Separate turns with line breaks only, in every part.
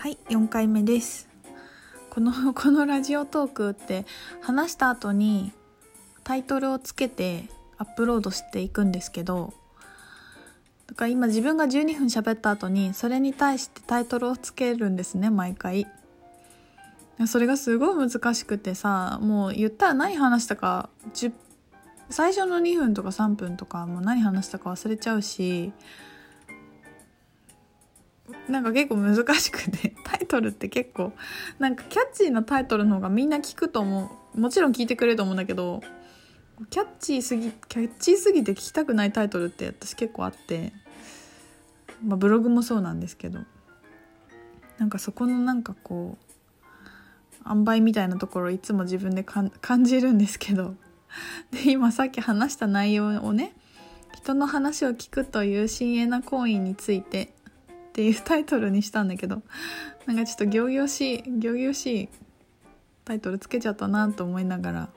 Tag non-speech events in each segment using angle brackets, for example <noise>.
はい4回目です。この <laughs> このラジオトークって話した後にタイトルをつけてアップロードしていくんですけどだから今自分が12分喋った後にそれに対してタイトルをつけるんですね毎回。それがすごい難しくてさもう言ったら何話したか10最初の2分とか3分とかもう何話したか忘れちゃうしなんか結構難しくて <laughs> タイトルって結構なんかキャッチーなタイトルの方がみんな聞くと思う。もちろん聞いてくれると思うんだけどキャッチーすぎキャッチーすぎて聞きたくないタイトルって私結構あって、まあ、ブログもそうなんですけどなんかそこのなんかこう塩梅みたいなところいつも自分で感じるんですけど <laughs> で今さっき話した内容をね人の話を聞くという深遠な行為についてっていうタイトルにしたんだけどなんかちょっと行々しい行々しいタイトルつけちゃったなと思いながら、ま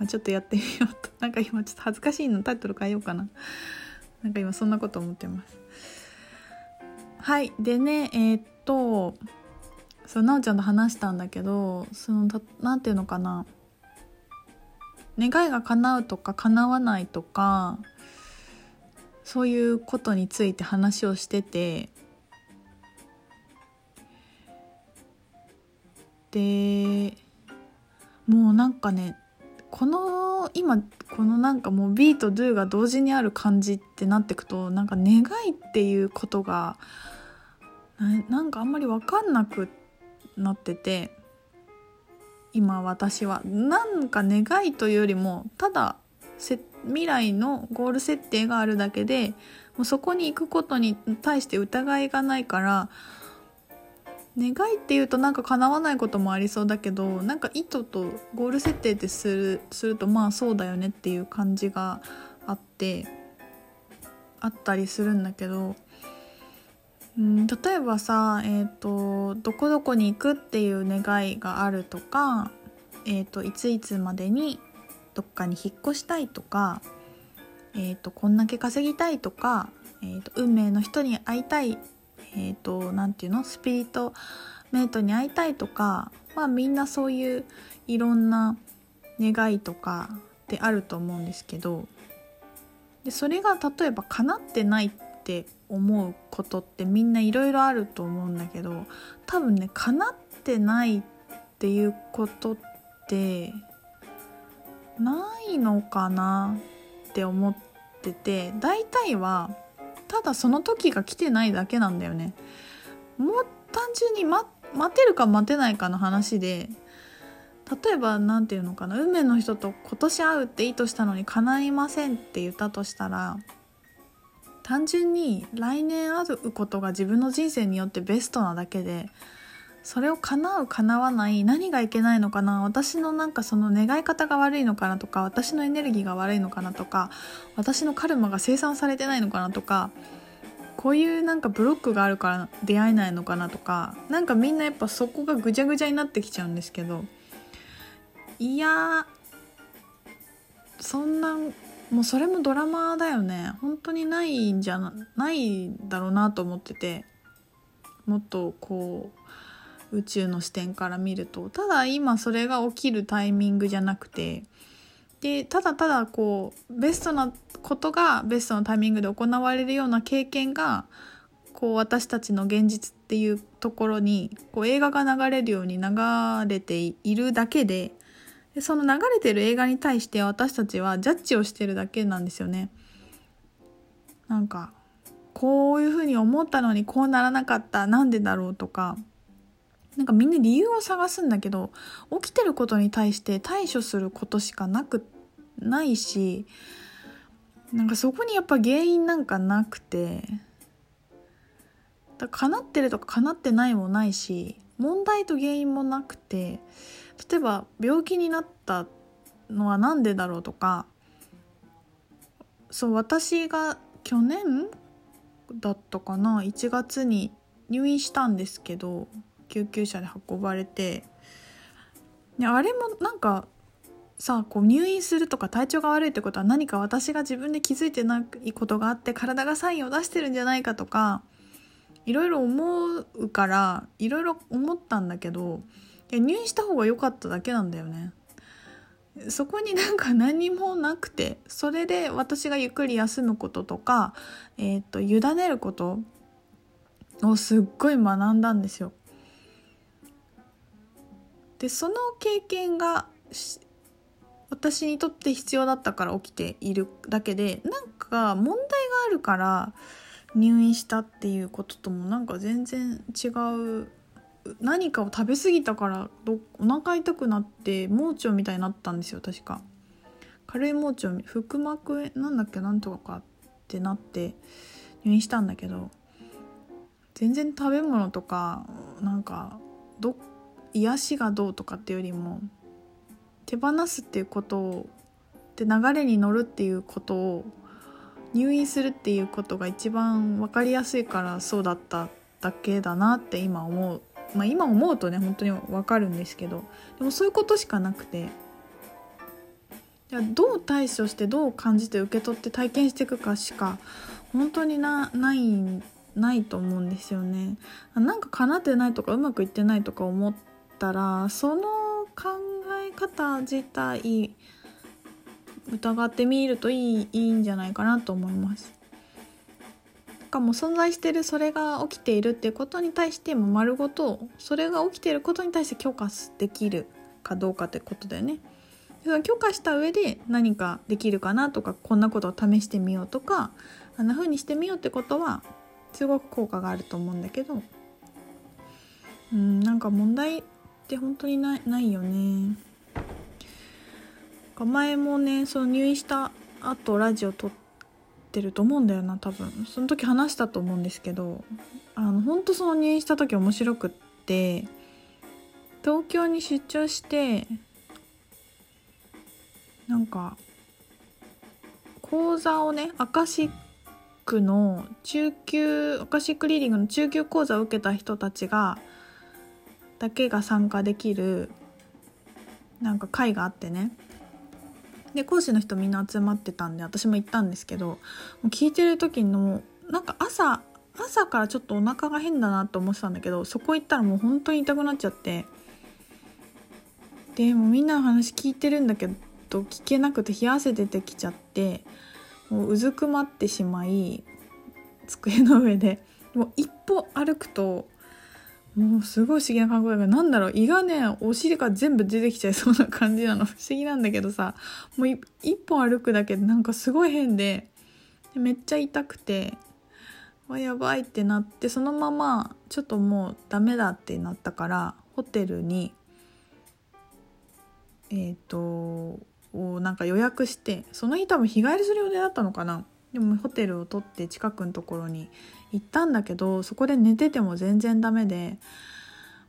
あ、ちょっとやってみようと。<laughs> なんか今ちょっと恥ずかしいのタイトル変えようかな。なんか今そんなこと思ってます。はい。でねえー、っとそうなおちゃんと話したんだけどその何て言うのかな。願いが叶うとか叶わないとかそういうことについて話をしててでもうなんかねこの今このなんかもう B と Do が同時にある感じってなってくとなんか願いっていうことがなんかあんまり分かんなくなってて今私は。なんか願いというよりもただ設未来のゴール設定があるだけでもうそこに行くことに対して疑いがないから願いっていうとなんか叶わないこともありそうだけどなんか意図とゴール設定ってするするとまあそうだよねっていう感じがあってあったりするんだけど、うん、例えばさ、えーと、どこどこに行くっていう願いがあるとか、えーといついつまでにどっかに引っ越したいとか、えーと、こんだけ稼ぎたいとか、えーと、運命の人に会いたいえ、ー、と何て言うの？スピリットメイトに会いたいとかまあみんなそういういろんな願いとかってあると思うんですけどでそれが例えば叶ってないって思うことってみんないろいろあると思うんだけど多分ね叶ってないっていうことってないのかなって思ってて大体はただその時が来てないだけなんだよね。もう単純に、ま、待てるか待てないかの話で例えば何て言うのかな運命の人と今年会うって意図したのに叶いませんって言ったとしたら単純に来年会うことが自分の人生によってベストなだけでそれを叶う叶わない何がいけないのかな私のなんかその願い方が悪いのかなとか私のエネルギーが悪いのかなとか私のカルマが生産されてないのかなとかこういうなんかブロックがあるから出会えないのかなとかなんかみんなやっぱそこがぐちゃぐちゃになってきちゃうんですけどいやそんなもうそれもドラマだよね。本当にないんじゃないだろうなと思っててもっとこう宇宙の視点から見るとただ今それが起きるタイミングじゃなくてでただただこうベストなことがベストなタイミングで行われるような経験がこう私たちの現実っていうところにこう映画が流れるように流れているだけででその流れてる映画に対して私たちはジャッジをしてるだけなんですよね。なんかこういうふうに思ったのにこうならなかったなんでだろうとかなんかみんな理由を探すんだけど起きてることに対して対処することしかなくないしなんかそこにやっぱ原因なんかなくてだ叶ってるとか叶ってないもないし問題と原因もなくて例えば病気になったのは何でだろうとかそう私が去年だったかな1月に入院したんですけど救急車で運ばれてであれもなんかさこう入院するとか体調が悪いってことは何か私が自分で気づいてないことがあって体がサインを出してるんじゃないかとかいろいろ思うからいろいろ思ったんだけどいや入院した方が良かっただけなんだよねそこになんか <laughs> 何もなくてそれで私がゆっくり休むこととか、えーと、委ねることをすっごい学んだんですよ。でその経験が私にとって必要だったから起きているだけでなんか問題があるから入院したっていうことともなんか全然違う何かを食べ過ぎたからどお腹痛くなって盲腸みたいになったんですよ確か。軽い盲腸腹膜なんだっけなんとかかってなって入院したんだけど全然食べ物とかなんかど癒しがどうとかっていうよりも手放すっていうことをで流れに乗るっていうことを入院するっていうことが一番分かりやすいからそうだっただけだなって今思うまあ今思うとね本当に分かるんですけどでもそういうことしかなくてどう対処してどう感じて受け取って体験していくかしか本当になないないと思うんですよね。なんか叶ってないとかうまくいってないとか思ったらその考え方自体疑ってみるといいいいんじゃないかなと思います。かも存在してるそれが起きているっていうことに対しても丸ごとそれが起きていることに対して許可できるかどうかってことだよね。その許可した上で何かできるかなとかこんなことを試してみようとかあんな風にしてみようってことはすごく効果があると思うんだけどうんなんか問題って本当にないないよね。前もねその入院した後ラジオ撮ってると思うんだよな多分その時話したと思うんですけどあの本当その入院した時面白くって東京に出張してなんか講座をねアカシックの中級アカシックリーディングの中級講座を受けた人たちがだけが参加できるなんか会があってね。で講師の人みんな集まってたんで私も行ったんですけどもう聞いてる時のなんか朝朝からちょっとお腹が変だなと思ってたんだけどそこ行ったらもう本当に痛くなっちゃってでもみんなの話聞いてるんだけど聞けなくて冷や汗出てきちゃってもううずくまってしまい机の上でもう一歩歩くともうすごい不思議な感覚だからなんだろう胃がねお尻から全部出てきちゃいそうな感じなの。不思議なんだけどさ。もう一歩歩くだけでなんかすごい変で。めっちゃ痛くて。わやばいってなってそのままちょっともうダメだってなったからホテルにえっ、ー、とをなんか予約してその日多分日帰りする予定だったのかな。でもホテルを取って近くのところに行ったんだけどそこで寝てても全然ダメで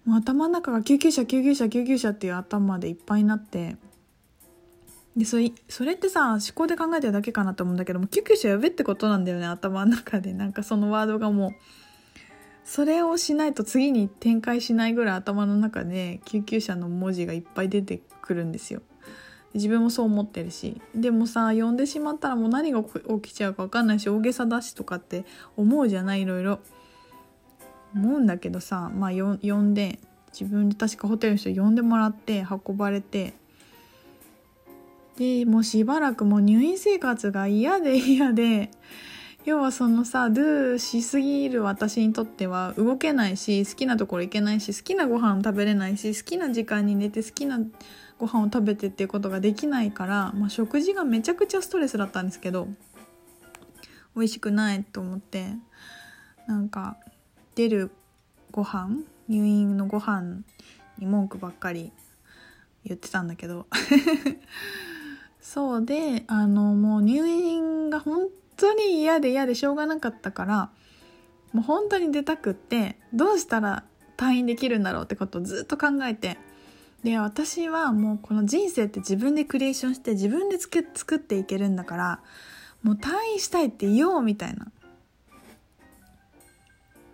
もう頭の中が救急車救急車救急車っていう頭でいっぱいになってでそれそれってさ思考で考えてるだけかなと思うんだけども救急車呼べってことなんだよね頭の中でなんかそのワードがもうそれをしないと次に展開しないぐらい頭の中で救急車の文字がいっぱい出てくるんですよ。自分もそう思ってるしでもさ呼んでしまったらもう何が起きちゃうか分かんないし大げさだしとかって思うじゃないいろいろ。思うんだけどさまあ呼んで自分で確かホテルの人呼んでもらって運ばれてでもうしばらくもう入院生活が嫌で嫌で要はそのさドゥーしすぎる私にとっては動けないし好きなところ行けないし好きなご飯食べれないし好きな時間に寝て好きなご飯を食べてっていうことができないから、まあ、食事がめちゃくちゃストレスだったんですけど美味しくないと思ってなんか出るご飯入院のご飯に文句ばっかり言ってたんだけど。<laughs> そうであのもう入院が本当に嫌で嫌でしょうがなかったからもう本当に出たくってどうしたら退院できるんだろうってことをずっと考えてで私はもうこの人生って自分でクリエーションして自分で作作っていけるんだからもう退院したいって言おうみたいな。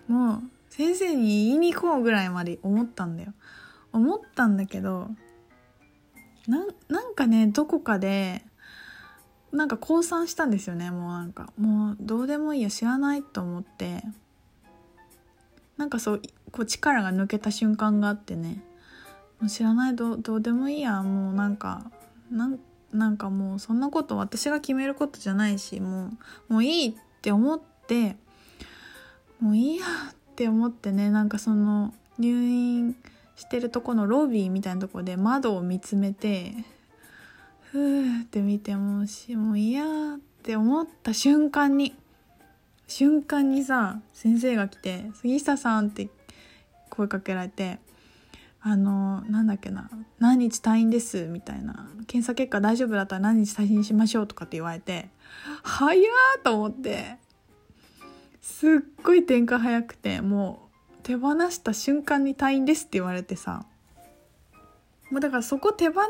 もう先生に言いに行こうぐらいまで思ったんだよ。思ったんだけどなんかねどこかでなんか降参したんですよね。もうなんかもうどうでもいいや知らないと思って。なんかそうこう力が抜けた瞬間があってね。もう知らないどどうでもいいや。もうなんかなんかもうそんなこと私が決めることじゃないしもうもういいって思ってもういいやって思ってね。なんかその入院してるとこのロビーみたいなとこで窓を見つめてふーって見てもうしもう嫌って思った瞬間に瞬間にさ先生が来て「杉下さん」って声かけられて「あのなんだっけな何日退院です」みたいな「検査結果大丈夫だったら何日退院しましょう」とかって言われて早ーと思ってすっごい展開早くてもう手放した瞬間に退院ですって言われてさもうだからそこ手放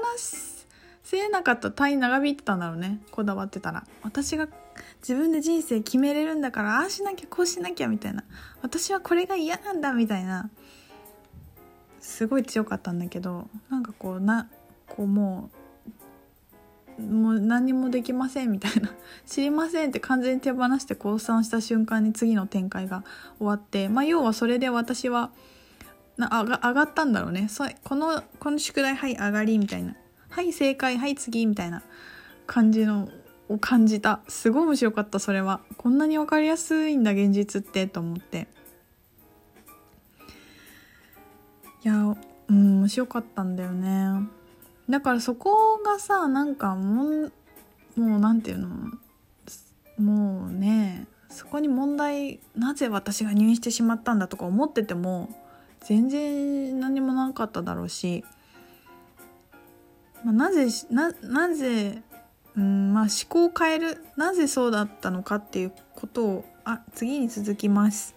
せなかったら退院長引いてたんだろうね。こだわってたら。私が自分で人生決めれるんだからああしなきゃこうしなきゃみたいな。私はこれが嫌なんだみたいな。すごい強かったんだけどなんかこうなこうもうもう何もできませんみたいな。<laughs> 知りませんって完全に手放して降参した瞬間に次の展開が終わってまあ要はそれで私はな上が上がったんだろうね。そこのこの宿題はい上がりみたいな。はい正解。はい次みたいな感じのを感じた。すごい面白かった。それは。こんなに分かりやすいんだ現実ってと思って。いやうん面白かったんだよね。だからそこがさなんかもうもうなんていうの？もうねそこに問題なぜ私が入院してしまったんだとか思ってても全然何もなかっただろうし、まあ、なぜななぜうんまあ思考を変えるなぜそうだったのかっていうことをあ次に続きます。